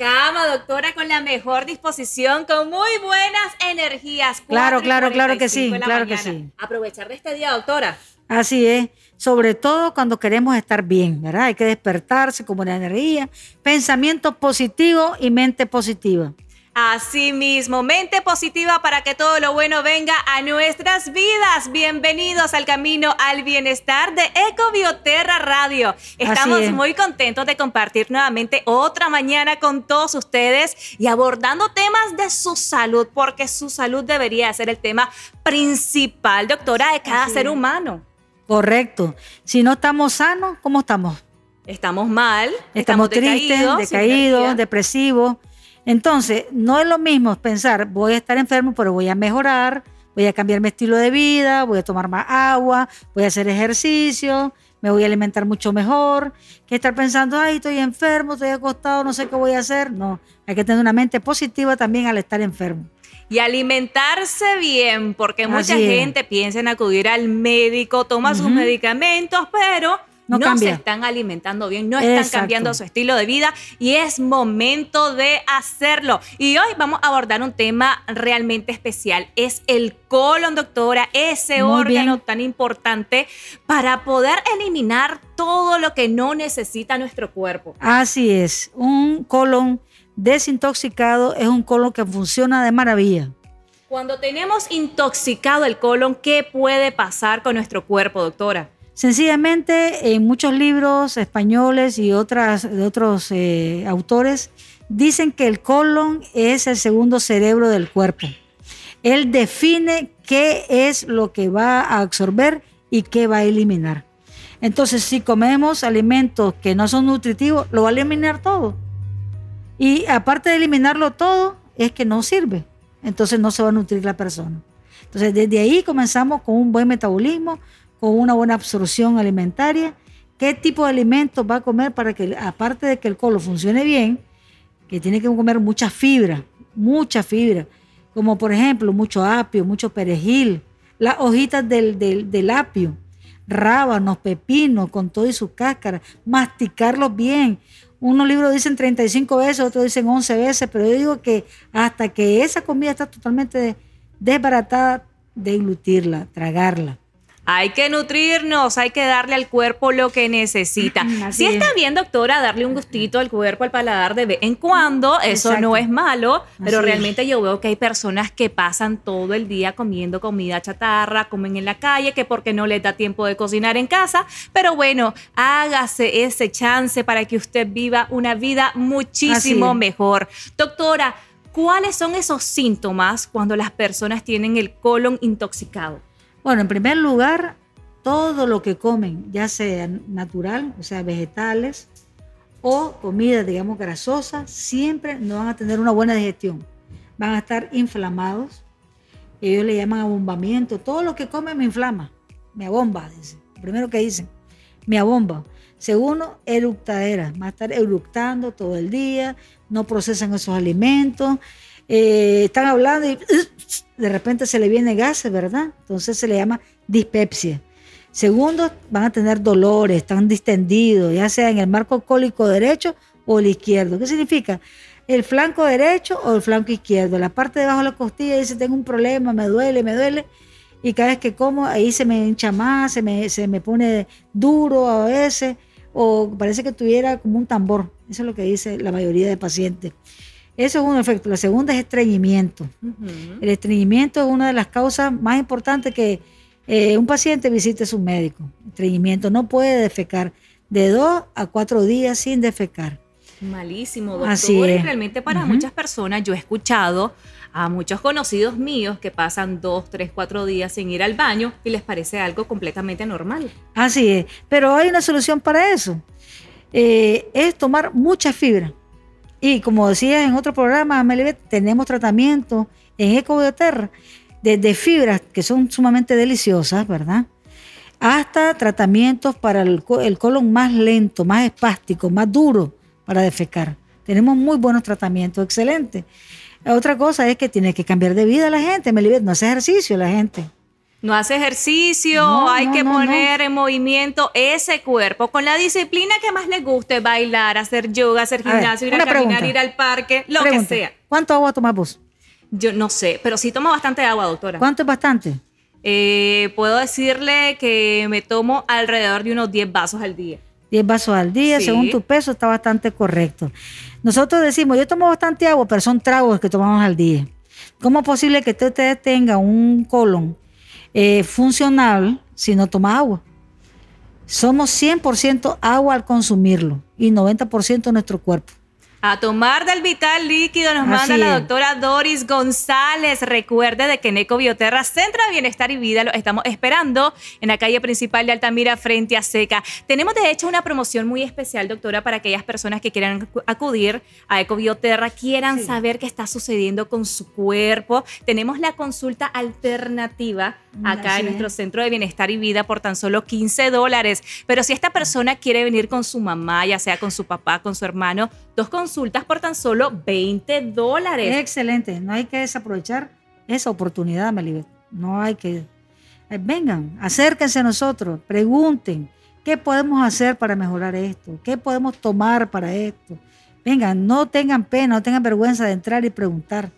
cama, doctora, con la mejor disposición, con muy buenas energías. Claro, claro, claro que sí, claro que sí. Aprovechar de este día, doctora. Así es, sobre todo cuando queremos estar bien, ¿verdad? Hay que despertarse con buena energía, pensamiento positivo y mente positiva. Así mismo, mente positiva para que todo lo bueno venga a nuestras vidas. Bienvenidos al camino al bienestar de Ecobioterra Radio. Estamos muy contentos de compartir nuevamente otra mañana con todos ustedes y abordando temas de su salud, porque su salud debería ser el tema principal, doctora, de cada ser humano. Correcto. Si no estamos sanos, ¿cómo estamos? Estamos mal, estamos, tristes, decaídos, depresivos entonces, no es lo mismo pensar, voy a estar enfermo, pero voy a mejorar, voy a cambiar mi estilo de vida, voy a tomar más agua, voy a hacer ejercicio, me voy a alimentar mucho mejor, que estar pensando, ay, estoy enfermo, estoy acostado, no sé qué voy a hacer. No, hay que tener una mente positiva también al estar enfermo. Y alimentarse bien, porque mucha gente piensa en acudir al médico, toma sus medicamentos, pero no, se están alimentando bien, no están cambiando su estilo de vida y es momento de hacerlo. Y hoy vamos a abordar un tema realmente especial. Es el colon, doctora, ese órgano tan importante para poder eliminar todo lo que no necesita nuestro cuerpo. Así es, un colon desintoxicado es un colon que funciona de maravilla. Cuando tenemos intoxicado el colon, ¿qué puede pasar con nuestro cuerpo, doctora? Sencillamente, en muchos libros españoles y de otros eh, autores dicen que el colon es el segundo cerebro del cuerpo. Él define qué es lo que va a absorber y qué va a eliminar. Entonces, si comemos alimentos que no son nutritivos, lo va a eliminar todo. Y aparte de eliminarlo todo, es que no sirve. Entonces no se va a nutrir la persona. Entonces, desde ahí comenzamos con un buen metabolismo, con una buena absorción alimentaria, qué tipo de alimentos va a comer para que, aparte de que el colon funcione bien, que tiene que comer mucha fibra, mucha fibra, como por ejemplo mucho apio, mucho perejil, las hojitas del, del, apio, rábanos, pepinos, con todo y su cáscara, masticarlos bien. Unos libros dicen 35 veces, otros dicen 11 veces, pero yo digo que hasta que esa comida está totalmente desbaratada, deglutirla, tragarla. Hay que nutrirnos, hay que darle al cuerpo lo que necesita. si está bien, doctora, darle un gustito al cuerpo, al paladar de vez en cuando, eso no es malo, pero realmente yo veo que hay personas que pasan todo el día comiendo comida chatarra, comen en la calle, que porque no les da tiempo de cocinar en casa, pero bueno, hágase ese chance para que usted viva una vida muchísimo mejor. Doctora, ¿cuáles son esos síntomas cuando las personas tienen el colon intoxicado? Bueno, en primer lugar, todo lo que comen, ya sea natural, o sea, vegetales, o comida, digamos, grasosa, siempre no van a tener una buena digestión. Van a estar inflamados. Ellos le llaman abombamiento. Todo lo que comen me inflama, me abomba, dice. Primero que dicen, me abomba. Segundo, eructadera. Va a estar eructando todo el día, no procesan esos alimentos. Eh, están hablando y de repente se le viene gases, ¿verdad? Entonces se le llama dispepsia. Segundo, van a tener dolores, están distendidos, ya sea en el marco cólico derecho o el izquierdo. ¿Qué significa? El flanco derecho o el flanco izquierdo. La parte debajo de la costilla dice, tengo un problema, me duele, me duele. Y cada vez que como, ahí se me hincha más, se me, se me pone duro a veces, o parece que tuviera como un tambor. Eso es lo que dice la mayoría de pacientes. Eso es un efecto. La segunda es estreñimiento. El estreñimiento es una de las causas más importantes que eh, un paciente visite a su médico. Estreñimiento no puede defecar de dos a cuatro días sin defecar. Malísimo, doctor. Así es. Realmente para muchas personas, yo he escuchado a muchos conocidos míos que pasan dos, tres, cuatro días sin ir al baño y les parece algo completamente normal. Así es, pero hay una solución para eso. Eh, es tomar mucha fibra Y como decías en otro programa, Melibet, tenemos tratamiento en Ecobioterra desde fibras que son sumamente deliciosas, ¿verdad? Hasta tratamientos para el, el colon más lento, más espástico, más duro para defecar. Tenemos muy buenos tratamientos, excelentes. Otra cosa es que tiene que cambiar de vida la gente, Melibet, no hace ejercicio la gente. No hace ejercicio, hay que poner en movimiento ese cuerpo con la disciplina que más le guste, bailar, hacer yoga, hacer gimnasio, ir a caminar, ir al parque, lo que sea. ¿Cuánto agua tomas vos? Yo no sé, pero sí tomo bastante agua, doctora. ¿Cuánto es bastante? Eh, puedo decirle que me tomo alrededor de unos 10 vasos al día. 10 vasos al día, según tu peso, está bastante correcto. Nosotros decimos, yo tomo bastante agua, pero son tragos que tomamos al día. ¿Cómo es posible que usted tenga un colon eh, funcional si no toma agua. Somos 100% agua al consumirlo y 90% nuestro cuerpo. A tomar del vital líquido nos manda la doctora Doris González. Recuerde de que en Eco Bioterra, Centro de Bienestar y Vida, lo estamos esperando en la calle principal de Altamira, frente a Seca. Tenemos de hecho una promoción muy especial, doctora, para aquellas personas que quieran acudir a Eco Bioterra, quieran saber qué está sucediendo con su cuerpo. Tenemos la consulta alternativa acá en nuestro Centro de Bienestar y Vida por tan solo 15 dólares. Pero si esta persona quiere venir con su mamá, ya sea con su papá, con su hermano, dos consultas por tan solo 20 dólares. Excelente, no hay que desaprovechar esa oportunidad, Melibet. No hay que... Eh, vengan, acérquense a nosotros, pregunten, ¿qué podemos hacer para mejorar esto? ¿Qué podemos tomar para esto? Vengan, no tengan pena, no tengan vergüenza de entrar y preguntar.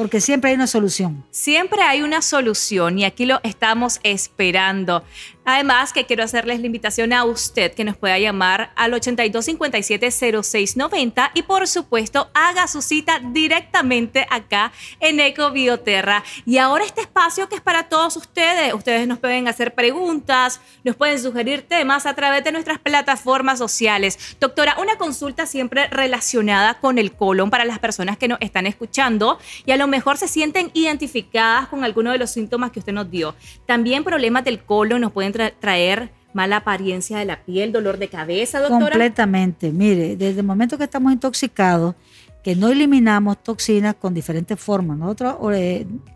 Porque siempre hay una solución. Siempre hay una solución y aquí lo estamos esperando. Además, que quiero hacerles la invitación a usted que nos pueda llamar al 8257-0690 y por supuesto haga su cita directamente acá en Eco Bioterra. Y ahora este espacio que es para todos ustedes. Ustedes nos pueden hacer preguntas, nos pueden sugerir temas a través de nuestras plataformas sociales. Doctora, una consulta siempre relacionada con el colon para las personas que nos están escuchando y a lo mejor se sienten identificadas con alguno de los síntomas que usted nos dio. También problemas del colon nos pueden traer mala apariencia de la piel, dolor de cabeza, doctora? Completamente. Mire, desde el momento que estamos intoxicados, que no eliminamos toxinas con diferentes formas. Nosotros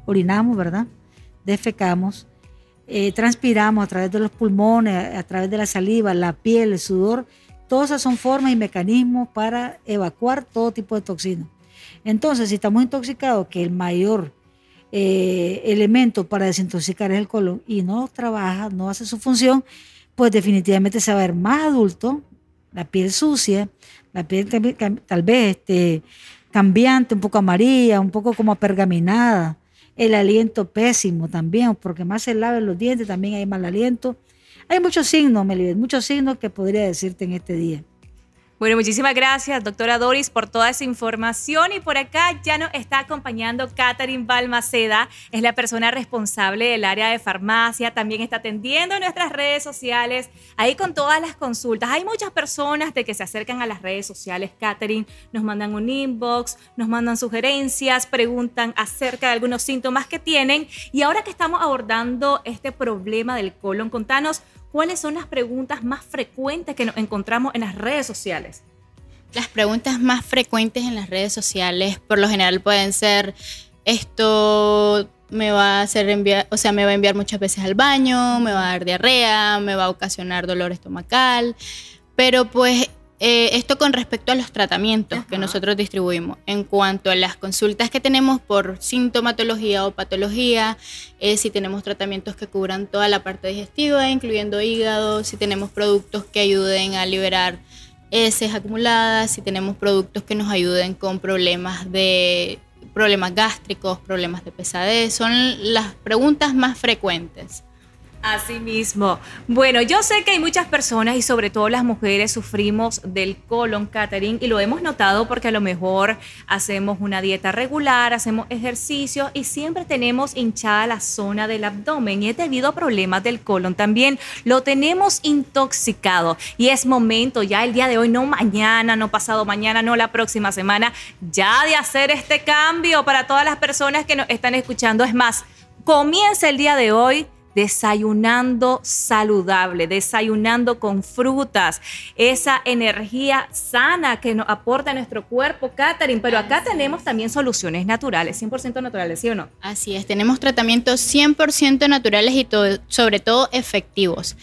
orinamos, ¿verdad? Defecamos, eh, transpiramos a través de los pulmones, a través de la saliva, la piel, el sudor. Todas esas son formas y mecanismos para evacuar todo tipo de toxinas. Entonces, si estamos intoxicados, que el mayor eh, elemento para desintoxicar es el colon y no trabaja, no hace su función, pues definitivamente se va a ver más adulto, la piel sucia, la piel tal vez este, cambiante, un poco amarilla, un poco como pergaminada, el aliento pésimo también, porque más se laven los dientes también hay mal aliento. Hay muchos signos, Melibet, muchos signos que podría decirte en este día. Bueno, muchísimas gracias, doctora Doris, por toda esa información. Y por acá ya nos está acompañando Catherine Balmaceda, es la persona responsable del área de farmacia, también está atendiendo en nuestras redes sociales, ahí con todas las consultas. Hay muchas personas de que se acercan a las redes sociales, Catherine, nos mandan un inbox, nos mandan sugerencias, preguntan acerca de algunos síntomas que tienen. Y ahora que estamos abordando este problema del colon, contanos ¿cuáles son las preguntas más frecuentes que nos encontramos en las redes sociales? Las preguntas más frecuentes en las redes sociales por lo general pueden ser esto me va a hacer enviar, o sea, me va a enviar muchas veces al baño, me va a dar diarrea, me va a ocasionar dolor estomacal, pero pues eh, esto con respecto a los tratamientos que nosotros distribuimos. En cuanto a las consultas que tenemos por sintomatología o patología, eh, si tenemos tratamientos que cubran toda la parte digestiva, incluyendo hígado, si tenemos productos que ayuden a liberar heces acumuladas, si tenemos productos que nos ayuden con problemas de problemas gástricos, problemas de pesadez, son las preguntas más frecuentes. Así mismo. Bueno, yo sé que hay muchas personas y sobre todo las mujeres sufrimos del colon catering y lo hemos notado porque a lo mejor hacemos una dieta regular, hacemos ejercicio y siempre tenemos hinchada la zona del abdomen y es debido a problemas del colon también. Lo tenemos intoxicado y es momento ya el día de hoy, no mañana, no pasado mañana, no la próxima semana, ya de hacer este cambio para todas las personas que nos están escuchando. Es más, comienza el día de hoy desayunando saludable, desayunando con frutas, esa energía sana que nos aporta nuestro cuerpo, Catherine. Pero acá tenemos también soluciones naturales, 100% naturales, ¿sí o no? Así es, tenemos tratamientos 100% naturales y sobre todo efectivos.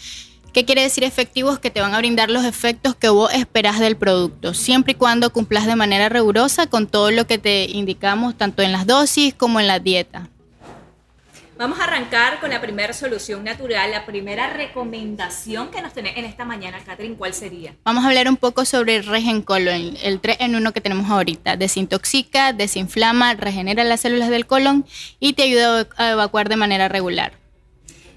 ¿Qué quiere decir efectivos? Que te van a brindar los efectos que vos esperás del producto, siempre y cuando cumplas de manera rigurosa con todo lo que te indicamos, tanto en las dosis como en la dieta. Vamos a arrancar con la primera solución natural, la primera recomendación que nos tenés en esta mañana, Catherine, ¿cuál sería? Vamos a hablar un poco sobre el Regen Colon, el 3 en 1 que tenemos ahorita. Desintoxica, desinflama, regenera las células del colon y te ayuda a evacuar de manera regular.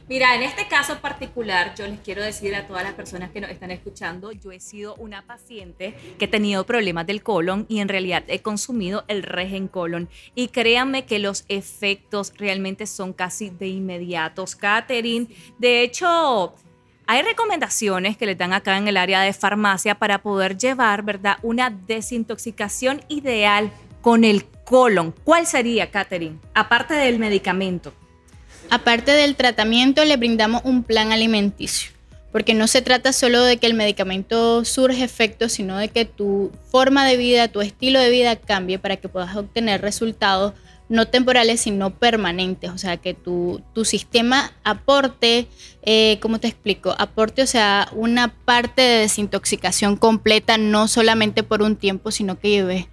Mira, en este caso particular, yo les quiero decir a todas las personas que nos están escuchando, yo he sido una paciente que he tenido problemas del colon y en realidad he consumido el regen colon. Y créanme que los efectos realmente son casi de inmediatos. Catherine, de hecho, hay recomendaciones que le dan acá en el área de farmacia para poder llevar, ¿verdad? Una desintoxicación ideal con el colon. ¿Cuál sería, Catherine? Aparte del medicamento. Aparte del tratamiento, le brindamos un plan alimenticio, porque no se trata solo de que el medicamento surge efecto, sino de que tu forma de vida, tu estilo de vida cambie para que puedas obtener resultados no temporales, sino permanentes. O sea, que tu, sistema aporte, eh, ¿cómo te explico? Aporte, o sea, una parte de desintoxicación completa, no solamente por un tiempo, sino que lleves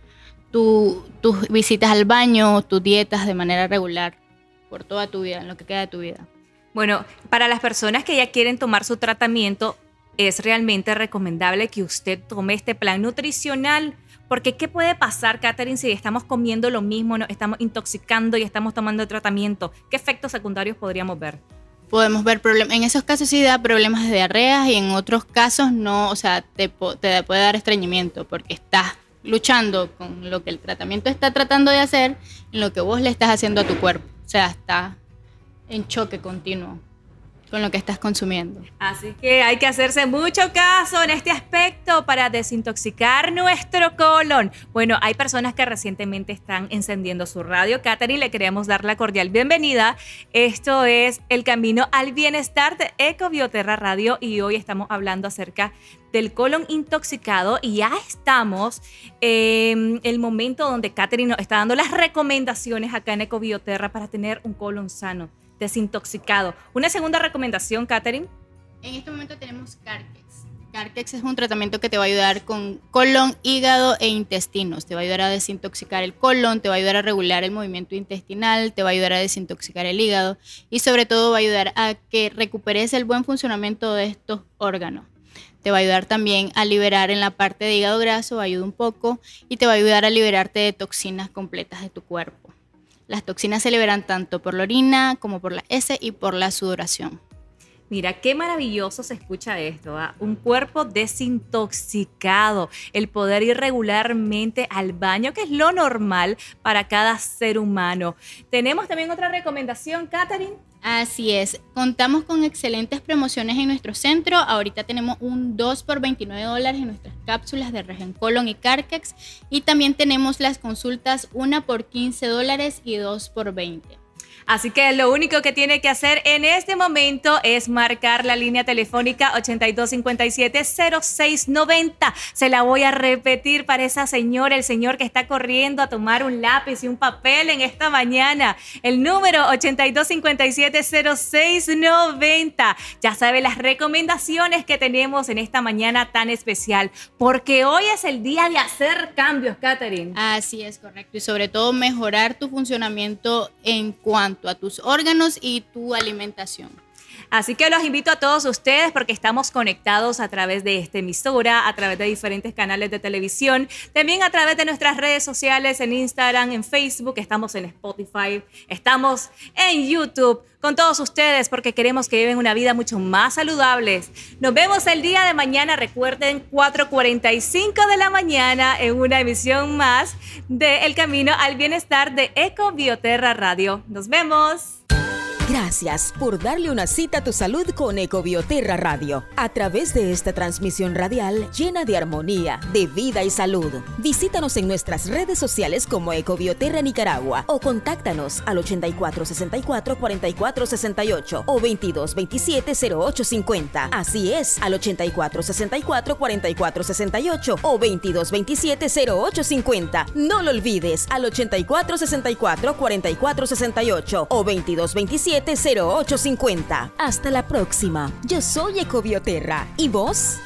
tus visitas al baño, tus dietas de manera regular por toda tu vida, en lo que queda de tu vida. Bueno, para las personas que ya quieren tomar su tratamiento, es realmente recomendable que usted tome este plan nutricional. Porque ¿qué puede pasar, Catherine, si estamos comiendo lo mismo, nos estamos intoxicando y estamos tomando tratamiento? ¿Qué efectos secundarios podríamos ver? Podemos ver problemas, en esos casos sí da problemas de diarrea y en otros casos no, o sea, te, te puede dar estreñimiento porque estás luchando con lo que el tratamiento está tratando de hacer en lo que vos le estás haciendo a tu cuerpo. Sea, está en choque continuo con lo que estás consumiendo. Así que hay que hacerse mucho caso en este aspecto para desintoxicar nuestro colon. Bueno, hay personas que recientemente están encendiendo su radio. Katherine, le queremos dar la cordial bienvenida. Esto es El Camino al Bienestar de Ecobioterra Radio y hoy estamos hablando acerca del colon intoxicado y ya estamos en el momento donde Katherine nos está dando las recomendaciones acá en Ecobioterra para tener un colon sano desintoxicado. Una segunda recomendación, Katherine. En este momento tenemos Carkex. Carkex es un tratamiento que te va a ayudar con colon, hígado e intestinos. Te va a ayudar a desintoxicar el colon, te va a ayudar a regular el movimiento intestinal, te va a ayudar a desintoxicar el hígado y sobre todo va a ayudar a que recuperes el buen funcionamiento de estos órganos. Te va a ayudar también a liberar en la parte de hígado graso, ayuda un poco, y te va a ayudar a liberarte de toxinas completas de tu cuerpo. Las toxinas se liberan tanto por la orina como por la S y por la sudoración. Mira, qué maravilloso se escucha esto, ¿ah? un cuerpo desintoxicado, el poder ir regularmente al baño, que es lo normal para cada ser humano. Tenemos también otra recomendación, Katherine. Así es, contamos con excelentes promociones en nuestro centro. Ahorita tenemos un 2 por 29 dólares en nuestras cápsulas de Regen Colon y Carkex. Y también tenemos las consultas, una por 15 dólares y dos por 20. Así que lo único que tiene que hacer en este momento es marcar la línea telefónica 8257-0690. Se la voy a repetir para esa señora, el señor que está corriendo a tomar un lápiz y un papel en esta mañana. El número 8257-0690. Ya sabe las recomendaciones que tenemos en esta mañana tan especial, porque hoy es el día de hacer cambios, Catherine. Así es, correcto. Y sobre todo mejorar tu funcionamiento en cuanto a tus órganos y tu alimentación. Así que los invito a todos ustedes porque estamos conectados a través de esta emisora, a través de diferentes canales de televisión, también a través de nuestras redes sociales en Instagram, en Facebook, estamos en Spotify, estamos en YouTube con todos ustedes porque queremos que viven una vida mucho más saludable. Nos vemos el día de mañana, recuerden 4.45 de la mañana en una emisión más de El Camino al Bienestar de Eco Bioterra Radio. Nos vemos. Gracias por darle una cita a tu salud con Ecobioterra Radio. A través de esta transmisión radial llena de armonía, de vida y salud. Visítanos en nuestras redes sociales como Ecobioterra Nicaragua o contáctanos al 8464 4468 o 2227 0850. Así es, al 8464 4468 o 2227 0850. No lo olvides, al 8464 4468 o 2227 0850. Hasta la próxima. Yo soy Ecobioterra. ¿Y vos?